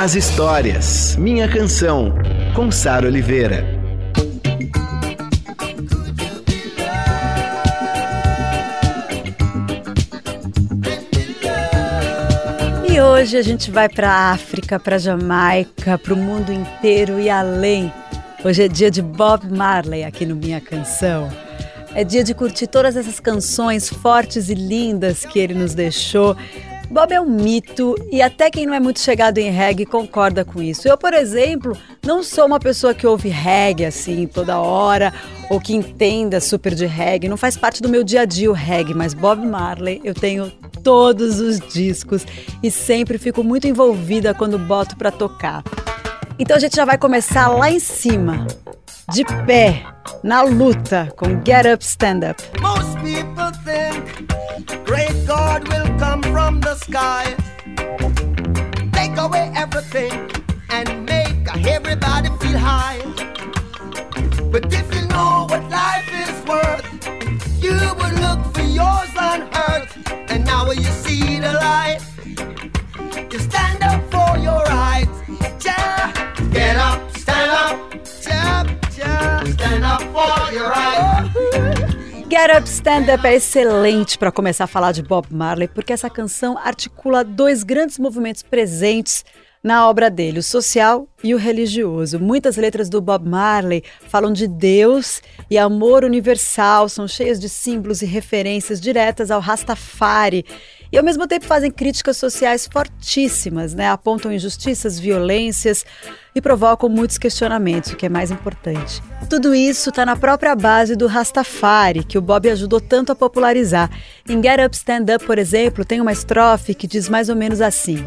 as histórias. Minha Canção, com Sara Oliveira. E hoje a gente vai para África, para Jamaica, para o mundo inteiro e além. Hoje é dia de Bob Marley aqui no Minha Canção. É dia de curtir todas essas canções fortes e lindas que ele nos deixou. Bob é um mito e até quem não é muito chegado em reggae concorda com isso. Eu, por exemplo, não sou uma pessoa que ouve reggae assim toda hora ou que entenda super de reggae. Não faz parte do meu dia a dia o reggae, mas Bob Marley eu tenho todos os discos e sempre fico muito envolvida quando boto para tocar. Então a gente já vai começar lá em cima, de pé, na luta com Get Up Stand Up. From the sky, take away everything and make everybody feel high. But if you know what life is worth, you would look for yours earth. And now you see the light, Get Up Stand Up é excelente para começar a falar de Bob Marley, porque essa canção articula dois grandes movimentos presentes na obra dele, o social e o religioso. Muitas letras do Bob Marley falam de Deus e amor universal, são cheias de símbolos e referências diretas ao Rastafari. E ao mesmo tempo fazem críticas sociais fortíssimas, né? apontam injustiças, violências e provocam muitos questionamentos, o que é mais importante. Tudo isso está na própria base do Rastafari, que o Bob ajudou tanto a popularizar. Em Get Up Stand Up, por exemplo, tem uma estrofe que diz mais ou menos assim.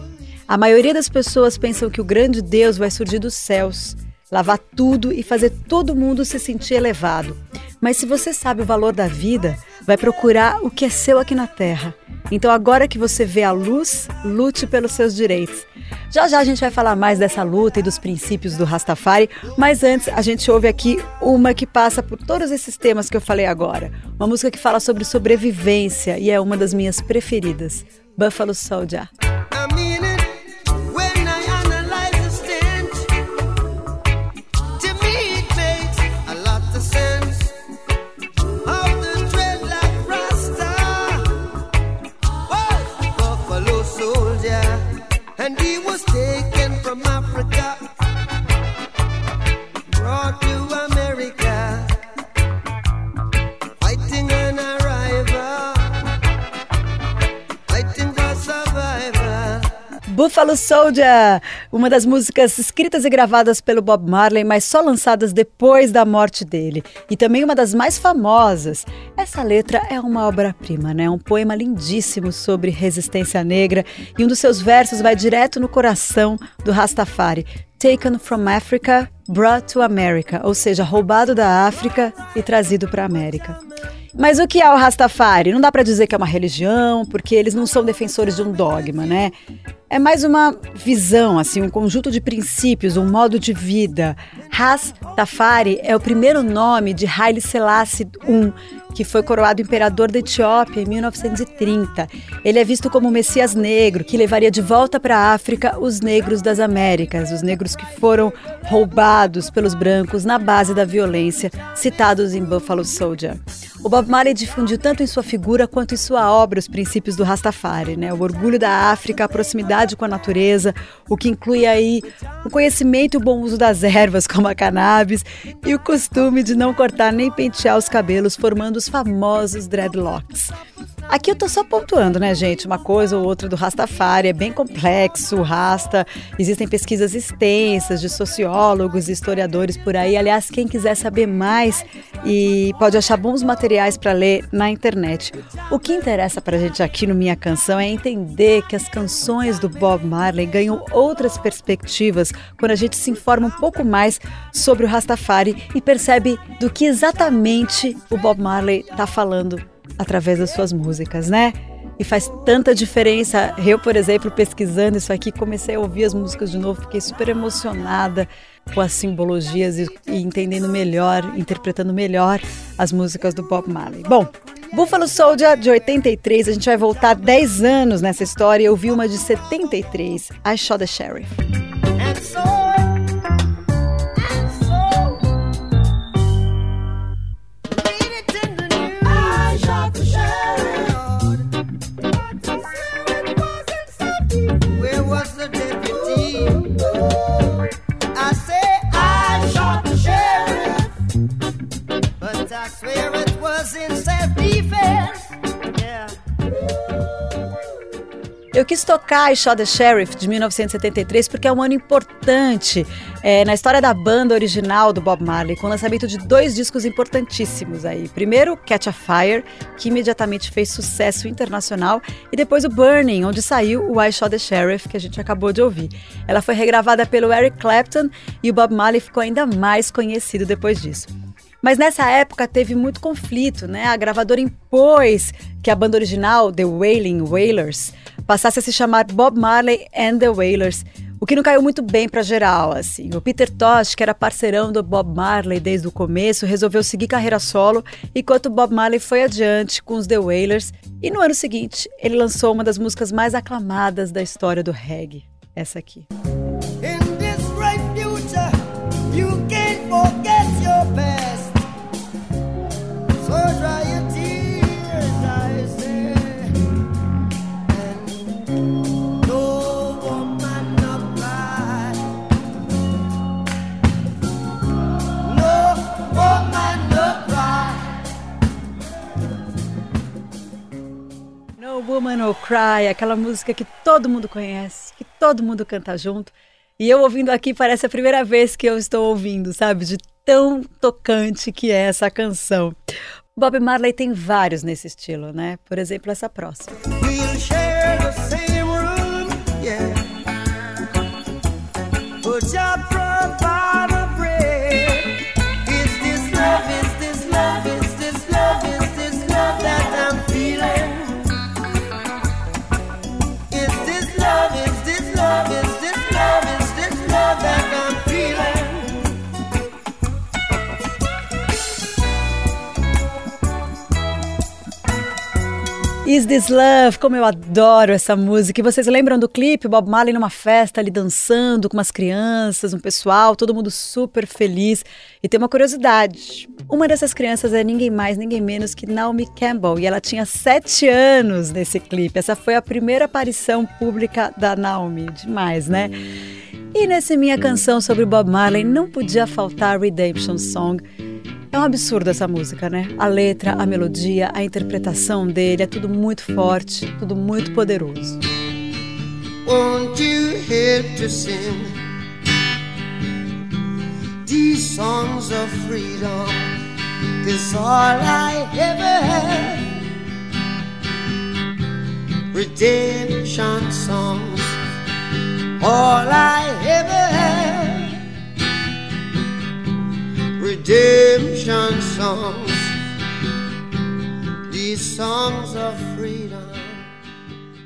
A maioria das pessoas pensam que o grande Deus vai surgir dos céus, lavar tudo e fazer todo mundo se sentir elevado. Mas se você sabe o valor da vida, vai procurar o que é seu aqui na Terra. Então, agora que você vê a luz, lute pelos seus direitos. Já já a gente vai falar mais dessa luta e dos princípios do Rastafari, mas antes a gente ouve aqui uma que passa por todos esses temas que eu falei agora. Uma música que fala sobre sobrevivência e é uma das minhas preferidas, Buffalo Soldier. Buffalo Soldier, uma das músicas escritas e gravadas pelo Bob Marley, mas só lançadas depois da morte dele. E também uma das mais famosas. Essa letra é uma obra-prima, né? Um poema lindíssimo sobre resistência negra e um dos seus versos vai direto no coração do Rastafari. Taken from Africa, brought to America, ou seja, roubado da África e trazido para a América. Mas o que é o Rastafari? Não dá para dizer que é uma religião, porque eles não são defensores de um dogma, né? É mais uma visão, assim, um conjunto de princípios, um modo de vida. Rastafari é o primeiro nome de Haile Selassie I, que foi coroado imperador da Etiópia em 1930. Ele é visto como o Messias negro, que levaria de volta para a África os negros das Américas, os negros que foram roubados pelos brancos na base da violência, citados em Buffalo Soldier. O Bob Marley difundiu tanto em sua figura quanto em sua obra os princípios do Rastafari, né? O orgulho da África, a proximidade com a natureza, o que inclui aí o conhecimento e o bom uso das ervas como a cannabis e o costume de não cortar nem pentear os cabelos, formando os famosos dreadlocks. Aqui eu tô só pontuando, né, gente? Uma coisa ou outra do Rastafari, é bem complexo, Rasta. Existem pesquisas extensas de sociólogos historiadores por aí. Aliás, quem quiser saber mais e pode achar bons materiais para ler na internet. O que interessa pra gente aqui no Minha Canção é entender que as canções do Bob Marley ganham outras perspectivas quando a gente se informa um pouco mais sobre o Rastafari e percebe do que exatamente o Bob Marley está falando através das suas músicas, né? E faz tanta diferença. Eu, por exemplo, pesquisando isso aqui, comecei a ouvir as músicas de novo, fiquei super emocionada com as simbologias e, e entendendo melhor, interpretando melhor as músicas do Bob Marley. Bom, Buffalo Soldier de 83, a gente vai voltar 10 anos nessa história. Eu vi uma de 73, I Shot the Sheriff. Tocar I Shot the Sheriff de 1973 porque é um ano importante é, na história da banda original do Bob Marley, com o lançamento de dois discos importantíssimos aí. Primeiro, Catch a Fire, que imediatamente fez sucesso internacional, e depois o Burning, onde saiu o I Shot the Sheriff, que a gente acabou de ouvir. Ela foi regravada pelo Eric Clapton e o Bob Marley ficou ainda mais conhecido depois disso. Mas nessa época teve muito conflito, né? A gravadora impôs que a banda original, The Wailing Wailers, passasse a se chamar Bob Marley and the Wailers, o que não caiu muito bem para geral, assim. O Peter Tosh, que era parceirão do Bob Marley desde o começo, resolveu seguir carreira solo, enquanto Bob Marley foi adiante com os The Wailers, e no ano seguinte ele lançou uma das músicas mais aclamadas da história do reggae, essa aqui. Cry, aquela música que todo mundo conhece, que todo mundo canta junto. E eu ouvindo aqui parece a primeira vez que eu estou ouvindo, sabe? De tão tocante que é essa canção. Bob Marley tem vários nesse estilo, né? Por exemplo, essa próxima. We'll. Is This Love? Como eu adoro essa música. E vocês lembram do clipe? Bob Marley numa festa ali dançando com umas crianças, um pessoal, todo mundo super feliz. E tem uma curiosidade: uma dessas crianças é ninguém mais, ninguém menos que Naomi Campbell. E ela tinha sete anos nesse clipe. Essa foi a primeira aparição pública da Naomi. Demais, né? E nessa minha canção sobre Bob Marley não podia faltar Redemption Song é um absurdo essa música, né? A letra, a melodia, a interpretação dele, é tudo muito forte, tudo muito poderoso. Won't you help to sing these songs of freedom? All I ever had. Redemption songs, all I ever had. Redemption songs, these songs of freedom.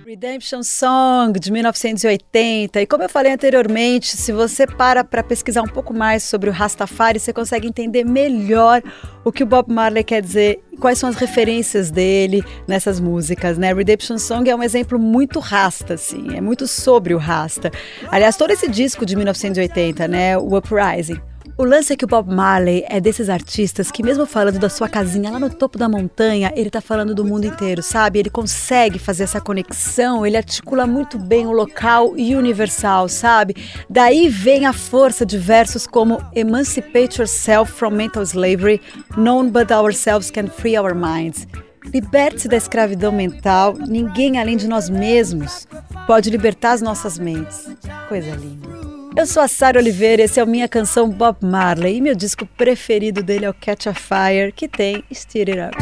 Redemption Song de 1980. E como eu falei anteriormente, se você para para pesquisar um pouco mais sobre o Rastafari, você consegue entender melhor o que o Bob Marley quer dizer e quais são as referências dele nessas músicas, né? Redemption Song é um exemplo muito rasta, assim, é muito sobre o rasta. Aliás, todo esse disco de 1980, né, o Uprising, o lance é que o Bob Marley é desses artistas que, mesmo falando da sua casinha lá no topo da montanha, ele tá falando do mundo inteiro, sabe? Ele consegue fazer essa conexão, ele articula muito bem o local e universal, sabe? Daí vem a força de versos como Emancipate yourself from mental slavery, none but ourselves can free our minds. Liberte-se da escravidão mental. Ninguém além de nós mesmos pode libertar as nossas mentes. Coisa linda. Eu sou a Sara Oliveira, esse é o minha canção Bob Marley e meu disco preferido dele é o Catch a Fire, que tem Stir It Up.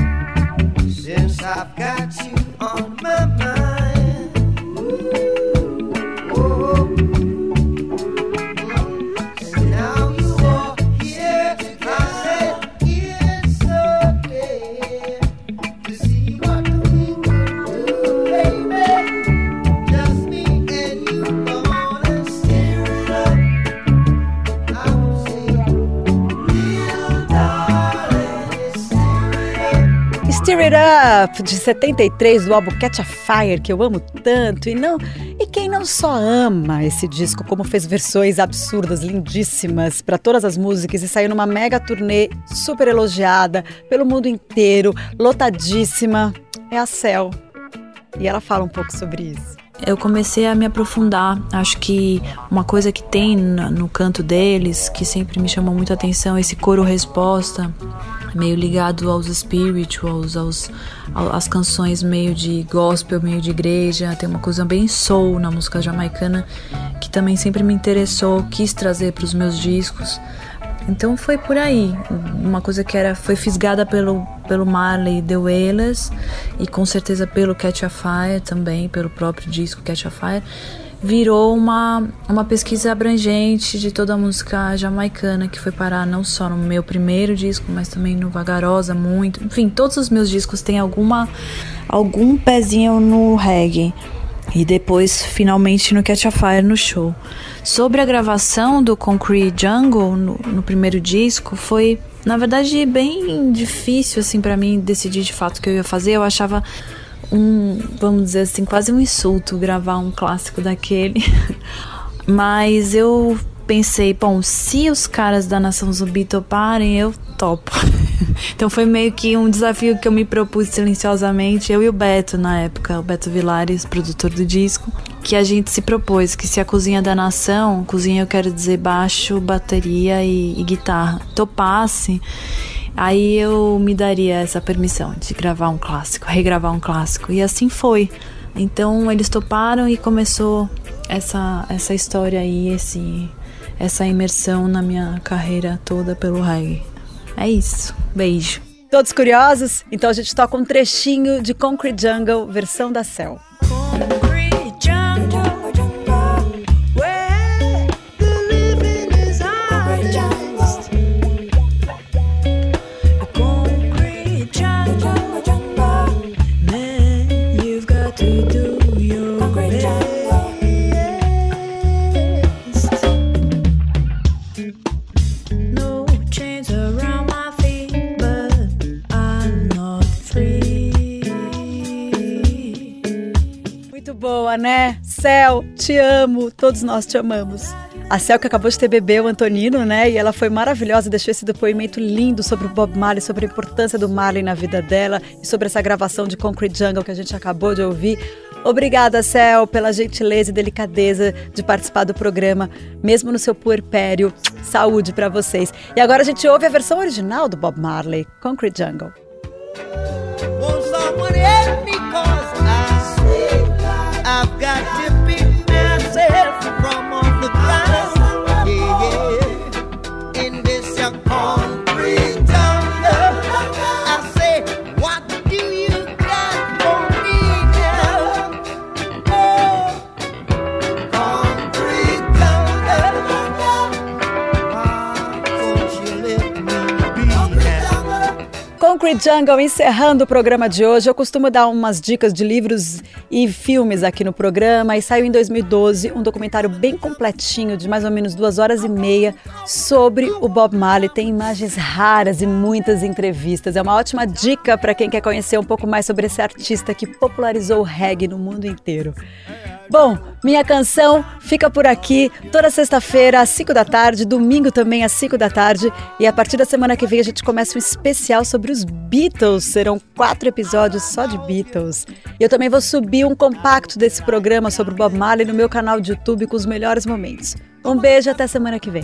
It Up, de 73, do álbum Catch a Fire, que eu amo tanto. E não e quem não só ama esse disco, como fez versões absurdas, lindíssimas, para todas as músicas e saiu numa mega turnê super elogiada pelo mundo inteiro, lotadíssima, é a Cell. E ela fala um pouco sobre isso. Eu comecei a me aprofundar. Acho que uma coisa que tem no canto deles, que sempre me chamou muito a atenção, esse coro resposta meio ligado aos spirituals, aos, às canções meio de gospel, meio de igreja. Tem uma coisa bem soul na música jamaicana que também sempre me interessou, quis trazer para os meus discos. Então foi por aí, uma coisa que era foi fisgada pelo pelo Marley The Wailers e com certeza pelo Catch a Fire também, pelo próprio disco Catch a Fire virou uma, uma pesquisa abrangente de toda a música jamaicana que foi parar não só no meu primeiro disco, mas também no Vagarosa muito. Enfim, todos os meus discos têm alguma algum pezinho no reggae. E depois, finalmente, no Catch a Fire no show. Sobre a gravação do Concrete Jungle no, no primeiro disco, foi, na verdade, bem difícil, assim, para mim decidir de fato o que eu ia fazer. Eu achava um, vamos dizer assim, quase um insulto gravar um clássico daquele. Mas eu pensei, bom, se os caras da Nação Zumbi toparem, eu topo. então foi meio que um desafio que eu me propus silenciosamente, eu e o Beto na época, o Beto Vilares, produtor do disco, que a gente se propôs que se a Cozinha da Nação, cozinha eu quero dizer baixo, bateria e, e guitarra, topasse Aí eu me daria essa permissão de gravar um clássico, regravar um clássico. E assim foi. Então eles toparam e começou essa, essa história aí, esse, essa imersão na minha carreira toda pelo reggae. É isso. Beijo. Todos curiosos? Então a gente toca um trechinho de Concrete Jungle, versão da Cell. Amo, todos nós te amamos. A Cel que acabou de ter bebê, o Antonino, né? E ela foi maravilhosa, deixou esse depoimento lindo sobre o Bob Marley, sobre a importância do Marley na vida dela e sobre essa gravação de Concrete Jungle que a gente acabou de ouvir. Obrigada, Cel, pela gentileza e delicadeza de participar do programa, mesmo no seu puerpério. Saúde para vocês. E agora a gente ouve a versão original do Bob Marley, Concrete Jungle. Jungle. Encerrando o programa de hoje. Eu costumo dar umas dicas de livros e filmes aqui no programa. E saiu em 2012 um documentário bem completinho, de mais ou menos duas horas e meia, sobre o Bob Marley. Tem imagens raras e muitas entrevistas. É uma ótima dica para quem quer conhecer um pouco mais sobre esse artista que popularizou o reggae no mundo inteiro. Bom, minha canção fica por aqui toda sexta-feira às 5 da tarde, domingo também às 5 da tarde. E a partir da semana que vem a gente começa um especial sobre os Beatles. Serão quatro episódios só de Beatles. E eu também vou subir um compacto desse programa sobre o Bob Marley no meu canal de YouTube com os melhores momentos. Um beijo até semana que vem.